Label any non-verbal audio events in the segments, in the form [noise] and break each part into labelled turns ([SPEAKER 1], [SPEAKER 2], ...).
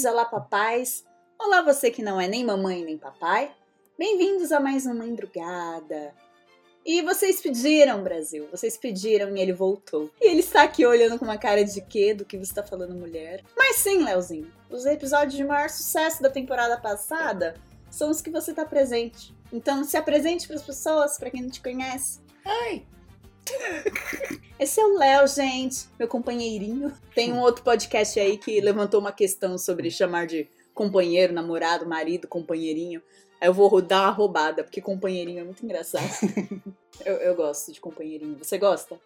[SPEAKER 1] mamães, olá papais. Olá você que não é nem mamãe nem papai. Bem-vindos a mais uma madrugada. E vocês pediram, Brasil, vocês pediram e ele voltou. E ele está aqui olhando com uma cara de quê do que você está falando, mulher. Mas sim, Leozinho, os episódios de maior sucesso da temporada passada são os que você está presente. Então se apresente para as pessoas, para quem não te conhece.
[SPEAKER 2] Ai!
[SPEAKER 1] Esse é o Léo, gente, meu companheirinho. Tem um outro podcast aí que levantou uma questão sobre chamar de companheiro, namorado, marido, companheirinho. Aí eu vou dar uma roubada, porque companheirinho é muito engraçado. [laughs] eu, eu gosto de companheirinho. Você gosta?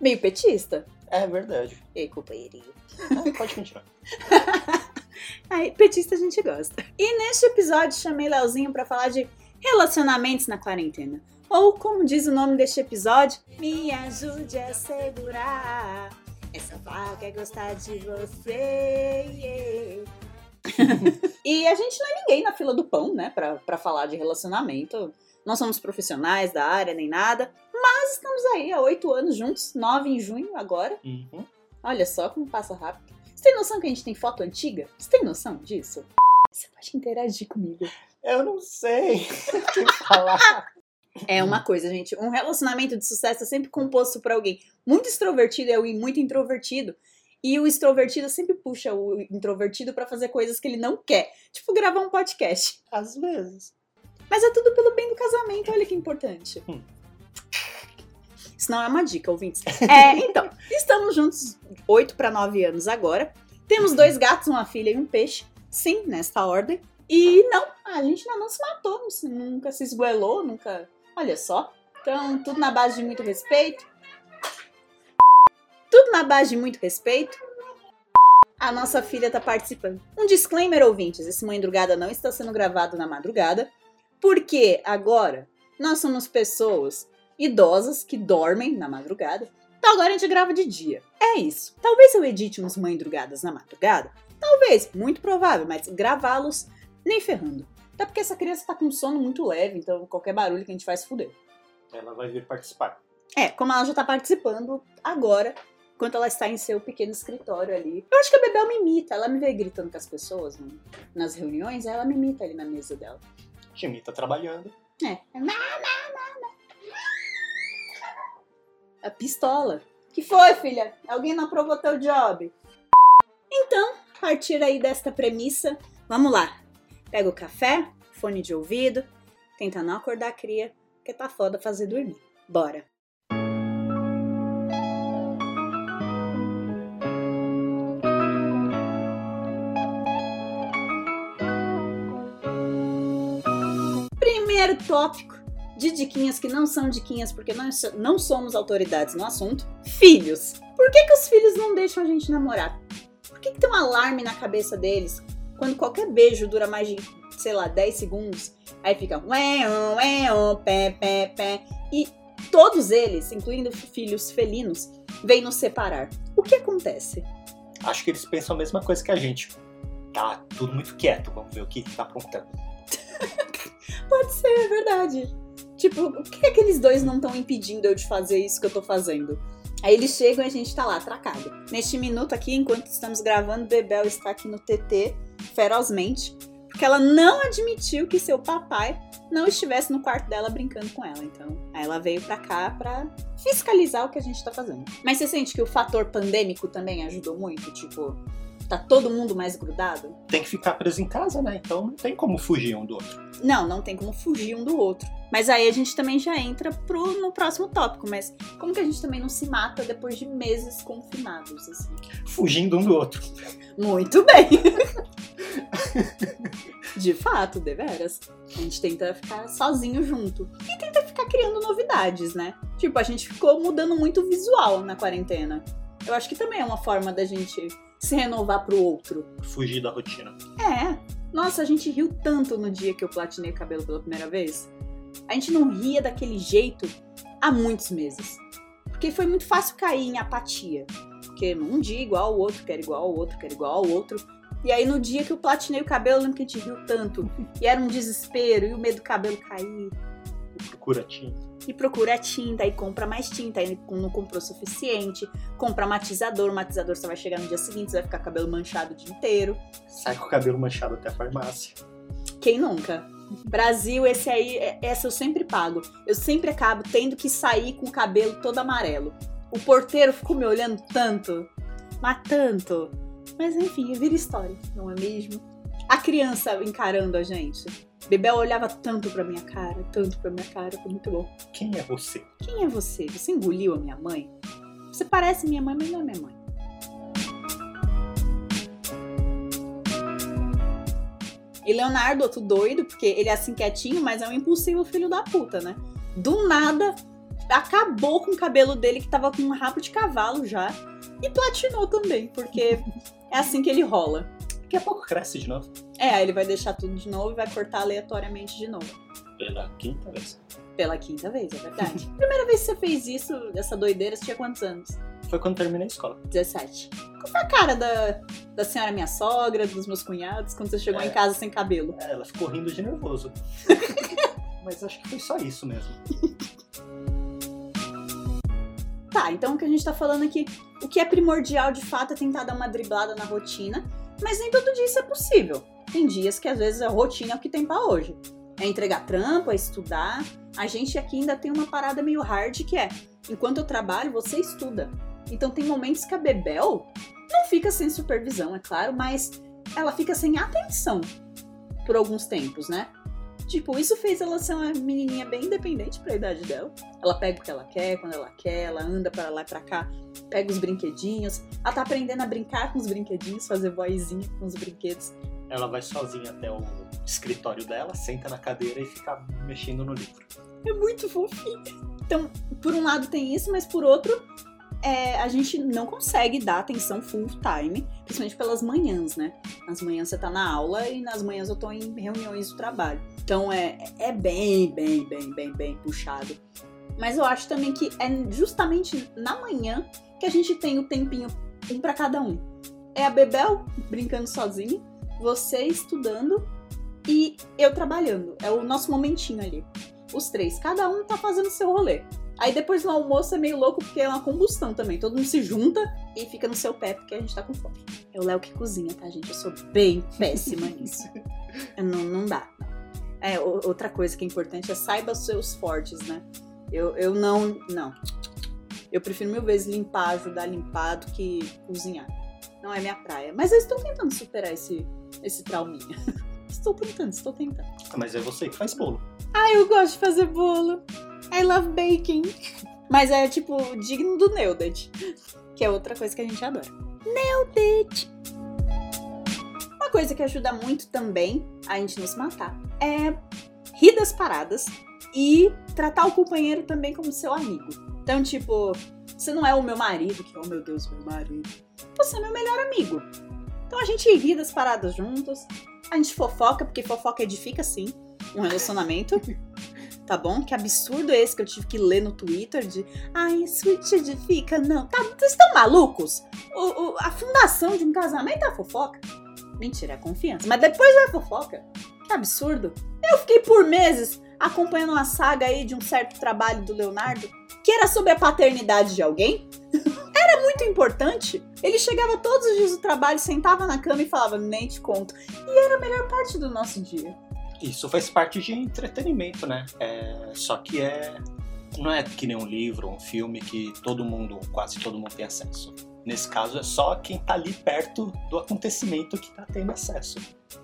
[SPEAKER 1] Meio petista?
[SPEAKER 2] É verdade.
[SPEAKER 1] Ei, companheirinho.
[SPEAKER 2] Ah, pode continuar. [laughs]
[SPEAKER 1] Aí, petista a gente gosta. E neste episódio chamei Leozinho pra falar de relacionamentos na quarentena. Ou, como diz o nome deste episódio, me ajude a segurar. Essa vaga é gostar de você. [laughs] e a gente não é ninguém na fila do pão, né, pra, pra falar de relacionamento. Não somos profissionais da área nem nada, mas estamos aí há oito anos juntos, nove em junho agora.
[SPEAKER 2] Uhum.
[SPEAKER 1] Olha só como passa rápido. Você tem noção que a gente tem foto antiga? Você tem noção disso? Você pode interagir comigo.
[SPEAKER 2] Eu não sei [laughs] o que falar.
[SPEAKER 1] É uma coisa, gente. Um relacionamento de sucesso é sempre composto por alguém muito extrovertido e alguém muito introvertido. E o extrovertido sempre puxa o introvertido pra fazer coisas que ele não quer. Tipo, gravar um podcast.
[SPEAKER 2] Às vezes.
[SPEAKER 1] Mas é tudo pelo bem do casamento, olha que importante.
[SPEAKER 2] Hum.
[SPEAKER 1] Isso não é uma dica, ouvintes. [laughs] É, então, estamos juntos 8 para 9 anos agora. Temos dois gatos, uma filha e um peixe. Sim, nesta ordem. E não, a gente ainda não se matou, não nunca se esgoelou, nunca. Olha só. Então, tudo na base de muito respeito. Tudo na base de muito respeito. A nossa filha tá participando. Um disclaimer, ouvintes: esse Mãe Drugada não está sendo gravado na madrugada, porque agora nós somos pessoas idosas que dormem na madrugada. Então agora a gente grava de dia. É isso. Talvez eu edite uns Mãe Drugadas na madrugada. Talvez, muito provável, mas gravá-los nem ferrando. Até porque essa criança tá com um sono muito leve, então qualquer barulho que a gente faz fudeu.
[SPEAKER 2] Ela vai vir participar.
[SPEAKER 1] É, como ela já tá participando agora, enquanto ela está em seu pequeno escritório ali. Eu acho que a Bebel me imita, ela me vê gritando com as pessoas né, nas reuniões, ela me imita ali na mesa dela.
[SPEAKER 2] Jimmy tá trabalhando.
[SPEAKER 1] É, é. A pistola. Que foi, filha? Alguém não aprovou teu job? Então, a partir aí desta premissa, vamos lá. Pega o café, fone de ouvido, tenta não acordar a cria, porque tá foda fazer dormir. Bora. Primeiro tópico de diquinhas que não são diquinhas porque nós não somos autoridades no assunto. Filhos. Por que, que os filhos não deixam a gente namorar? Por que, que tem um alarme na cabeça deles quando qualquer beijo dura mais de, sei lá, 10 segundos? Aí fica ué, ué, pé, pé, pé. E todos eles, incluindo filhos felinos, vêm nos separar. O que acontece?
[SPEAKER 2] Acho que eles pensam a mesma coisa que a gente. Tá tudo muito quieto, vamos ver o que tá aprontando. [laughs]
[SPEAKER 1] Pode ser, é verdade. Tipo, o que aqueles dois não estão impedindo eu de fazer isso que eu tô fazendo? Aí eles chegam e a gente tá lá, atracado. Neste minuto aqui, enquanto estamos gravando, Bebel está aqui no TT, ferozmente, porque ela não admitiu que seu papai não estivesse no quarto dela brincando com ela. Então, aí ela veio pra cá pra fiscalizar o que a gente tá fazendo. Mas você sente que o fator pandêmico também ajudou muito? Tipo, tá todo mundo mais grudado?
[SPEAKER 2] Tem que ficar preso em casa, né? Então não tem como fugir um do outro.
[SPEAKER 1] Não, não tem como fugir um do outro. Mas aí a gente também já entra pro, no próximo tópico. Mas como que a gente também não se mata depois de meses confinados, assim?
[SPEAKER 2] Fugindo um do outro.
[SPEAKER 1] Muito bem! [laughs] [laughs] de fato, deveras. A gente tenta ficar sozinho junto. E tenta ficar criando novidades, né? Tipo, a gente ficou mudando muito o visual na quarentena. Eu acho que também é uma forma da gente se renovar pro outro.
[SPEAKER 2] Fugir da rotina.
[SPEAKER 1] É. Nossa, a gente riu tanto no dia que eu platinei o cabelo pela primeira vez. A gente não ria daquele jeito há muitos meses. Porque foi muito fácil cair em apatia. Porque um dia igual ao outro, quer igual ao outro, quer igual ao outro. E aí no dia que eu platinei o cabelo, eu lembro que a gente riu tanto. E era um desespero, e o medo do cabelo cair.
[SPEAKER 2] Procura tinta.
[SPEAKER 1] e procura tinta e compra mais tinta, aí não comprou o suficiente, compra matizador, o matizador você vai chegar no dia seguinte, você vai ficar com o cabelo manchado o dia inteiro.
[SPEAKER 2] Sai com o cabelo manchado até a farmácia.
[SPEAKER 1] Quem nunca? Brasil, esse aí, é- essa eu sempre pago. Eu sempre acabo tendo que sair com o cabelo todo amarelo. O porteiro ficou me olhando tanto, mas tanto. Mas enfim, vira história, não é mesmo? A criança encarando a gente. Bebel olhava tanto pra minha cara, tanto pra minha cara, foi muito bom.
[SPEAKER 2] Quem é você?
[SPEAKER 1] Quem é você? Você engoliu a minha mãe? Você parece minha mãe, mas não é minha mãe. E Leonardo, outro doido, porque ele é assim quietinho, mas é um impulsivo filho da puta, né? Do nada, acabou com o cabelo dele, que tava com um rabo de cavalo já. E platinou também, porque é assim que ele rola.
[SPEAKER 2] Daqui a pouco cresce de novo.
[SPEAKER 1] É, aí ele vai deixar tudo de novo e vai cortar aleatoriamente de novo.
[SPEAKER 2] Pela quinta vez.
[SPEAKER 1] Pela quinta vez, é verdade. [laughs] Primeira vez que você fez isso, essa doideira, você tinha quantos anos?
[SPEAKER 2] Foi quando terminei a escola.
[SPEAKER 1] 17. Qual foi a cara da, da senhora minha sogra, dos meus cunhados, quando você chegou
[SPEAKER 2] É.
[SPEAKER 1] em casa sem cabelo?
[SPEAKER 2] É, ela ficou rindo de nervoso. [laughs] Mas acho que foi só isso mesmo. [laughs]
[SPEAKER 1] Tá, então o que a gente tá falando aqui, o que é primordial de fato é tentar dar uma driblada na rotina, mas nem todo dia isso é possível. Tem dias que às vezes a rotina é o que tem pra hoje. É entregar trampo, é estudar. A gente aqui ainda tem uma parada meio hard que é, enquanto eu trabalho, você estuda. Então tem momentos que a Bebel não fica sem supervisão, é claro, mas ela fica sem atenção por alguns tempos, né? Tipo, isso fez ela ser uma menininha bem independente pra idade dela. Ela pega o que ela quer, quando ela quer, ela anda pra lá e pra cá, pega os brinquedinhos. Ela tá aprendendo a brincar com os brinquedinhos, fazer vozinha com os brinquedos.
[SPEAKER 2] Ela vai sozinha até o escritório dela, senta na cadeira e fica mexendo no livro.
[SPEAKER 1] É muito fofinho. Então, por um lado tem isso, mas por outro, é, a gente não consegue dar atenção full time, principalmente pelas manhãs, né? Nas manhãs você tá na aula e nas manhãs eu tô em reuniões do trabalho. Então é, é bem, bem, bem, bem, bem puxado. Mas eu acho também que é justamente na manhã que a gente tem o tempinho um pra cada um. É a Bebel brincando sozinha, você estudando e eu trabalhando. É o nosso momentinho ali. Os três, cada um tá fazendo seu rolê. Aí depois no almoço é meio louco porque é uma combustão também. Todo mundo se junta e fica no seu pé porque a gente tá com fome. É o Léo que cozinha, tá, gente? Eu sou bem péssima [laughs] nisso. Eu Não, não dá. É, outra coisa que é importante é saiba os seus fortes, né? Eu, eu não. Não. Eu prefiro mil vezes limpar, ajudar a limpar do que cozinhar. Não é minha praia. Mas eu estou tentando superar esse, esse trauminha. [laughs] Estou tentando, estou tentando.
[SPEAKER 2] Mas é você que faz bolo.
[SPEAKER 1] Ah, eu gosto de fazer bolo. I love baking. Mas é tipo digno do Neuded, que é outra coisa que a gente adora. Neuded. Uma coisa que ajuda muito também a gente não se matar é rir das paradas e tratar o companheiro também como seu amigo. Então, tipo, você não é o meu marido, que, oh meu Deus, meu marido. Você é meu melhor amigo. Então a gente ri das paradas juntos, a gente fofoca, porque fofoca edifica sim um relacionamento. [laughs] Tá bom? Que absurdo é esse que eu tive que ler no Twitter de ai, switch edifica? Não. Tá, vocês estão malucos? O- o- a fundação de um casamento é fofoca. Mentira, é confiança. Mas depois é fofoca. Que absurdo. Eu fiquei por meses acompanhando uma saga aí de um certo trabalho do Leonardo que era sobre a paternidade de alguém. [laughs] era muito importante. Ele chegava todos os dias do trabalho, sentava na cama e falava, nem te conto. E era a melhor parte do nosso dia.
[SPEAKER 2] Isso faz parte de entretenimento, né? É, só que é. Não é que nem um livro, um filme que todo mundo, quase todo mundo tem acesso. Nesse caso é só quem tá ali perto do acontecimento que tá tendo acesso.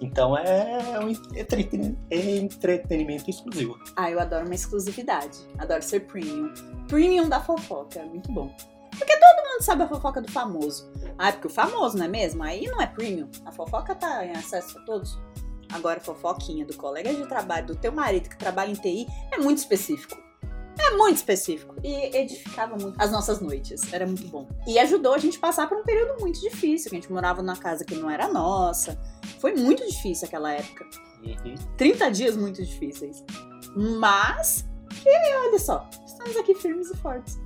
[SPEAKER 2] Então é um entreten- entretenimento exclusivo.
[SPEAKER 1] Ah, eu adoro uma exclusividade. Adoro ser premium. Premium da fofoca, é muito bom. Porque todo mundo sabe a fofoca do famoso. Ah, é porque o famoso, não é mesmo? Aí não é premium. A fofoca tá em acesso a todos. Agora, fofoquinha do colega de trabalho, do teu marido que trabalha em TI, é muito específico. É muito específico. E edificava muito as nossas noites. Era muito bom. E ajudou a gente a passar por um período muito difícil. Que a gente morava numa casa que não era nossa. Foi muito difícil aquela época.
[SPEAKER 2] Uhum.
[SPEAKER 1] 30 dias muito difíceis. Mas, e olha só, estamos aqui firmes e fortes.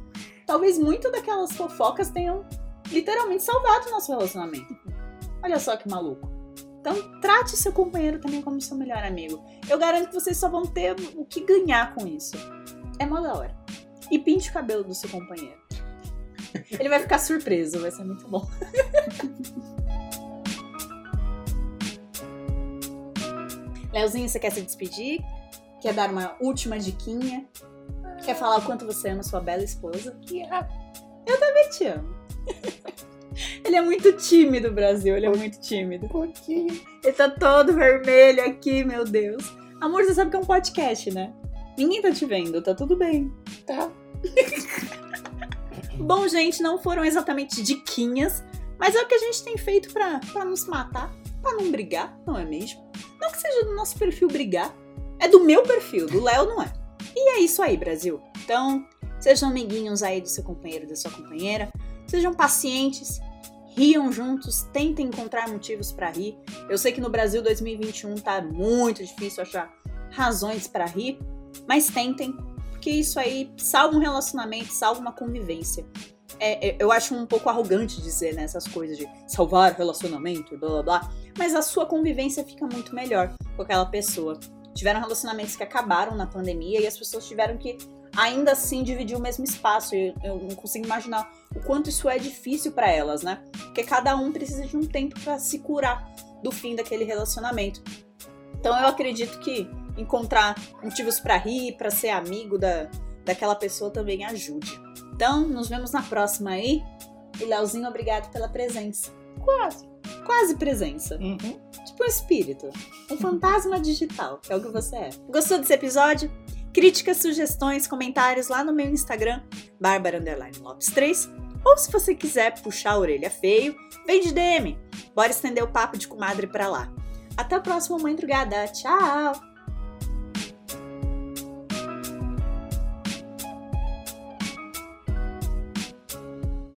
[SPEAKER 1] Talvez muito daquelas fofocas tenham literalmente salvado o nosso relacionamento. Olha só que maluco. Então, trate seu companheiro também como seu melhor amigo. Eu garanto que vocês só vão ter o que ganhar com isso. É mó da hora. E pinte o cabelo do seu companheiro. Ele vai ficar surpreso, vai ser muito bom. [laughs] Leozinho, você quer se despedir? Quer dar uma última diquinha? Quer falar o quanto você ama sua bela esposa? Eu também te amo. [laughs] Ele é muito tímido, Brasil. Ele é muito tímido.
[SPEAKER 2] pouquinho.
[SPEAKER 1] Ele tá todo vermelho aqui, meu Deus. Amor, você sabe que é um podcast, né? Ninguém tá te vendo, tá tudo bem.
[SPEAKER 2] Tá. [laughs]
[SPEAKER 1] Bom, gente, não foram exatamente diquinhas, mas é o que a gente tem feito pra, pra nos matar, pra não brigar, não é mesmo? Não que seja do nosso perfil brigar, é do meu perfil, do Léo não é. E é isso aí, Brasil. Então, sejam amiguinhos aí do seu companheiro, da sua companheira, sejam pacientes, riam juntos, tentem encontrar motivos pra rir. Eu sei que no Brasil 2021 tá muito difícil achar razões pra rir, mas tentem, porque isso aí salva um relacionamento, salva uma convivência. É, é, eu acho um pouco arrogante dizer né, essas coisas de salvar relacionamento, blá blá blá, mas a sua convivência fica muito melhor com aquela pessoa. Tiveram relacionamentos que acabaram na pandemia e as pessoas tiveram que ainda assim dividir o mesmo espaço. Eu, eu não consigo imaginar o quanto isso é difícil para elas, né? Porque cada um precisa de um tempo para se curar do fim daquele relacionamento. Então eu acredito que encontrar motivos para rir, para ser amigo da, daquela pessoa também ajude. Então, nos vemos na próxima aí. E Leozinho, obrigado pela presença.
[SPEAKER 2] Quase.
[SPEAKER 1] Quase presença.
[SPEAKER 2] Uhum.
[SPEAKER 1] Tipo um espírito. Um fantasma digital, que é o que você é. Gostou desse episódio? Críticas, sugestões, comentários lá no meu Instagram, Bárbara Lopes 3. Ou se você quiser puxar a orelha feio, vem de DM. Bora estender o papo de comadre pra lá. Até a próxima madrugada. Tchau!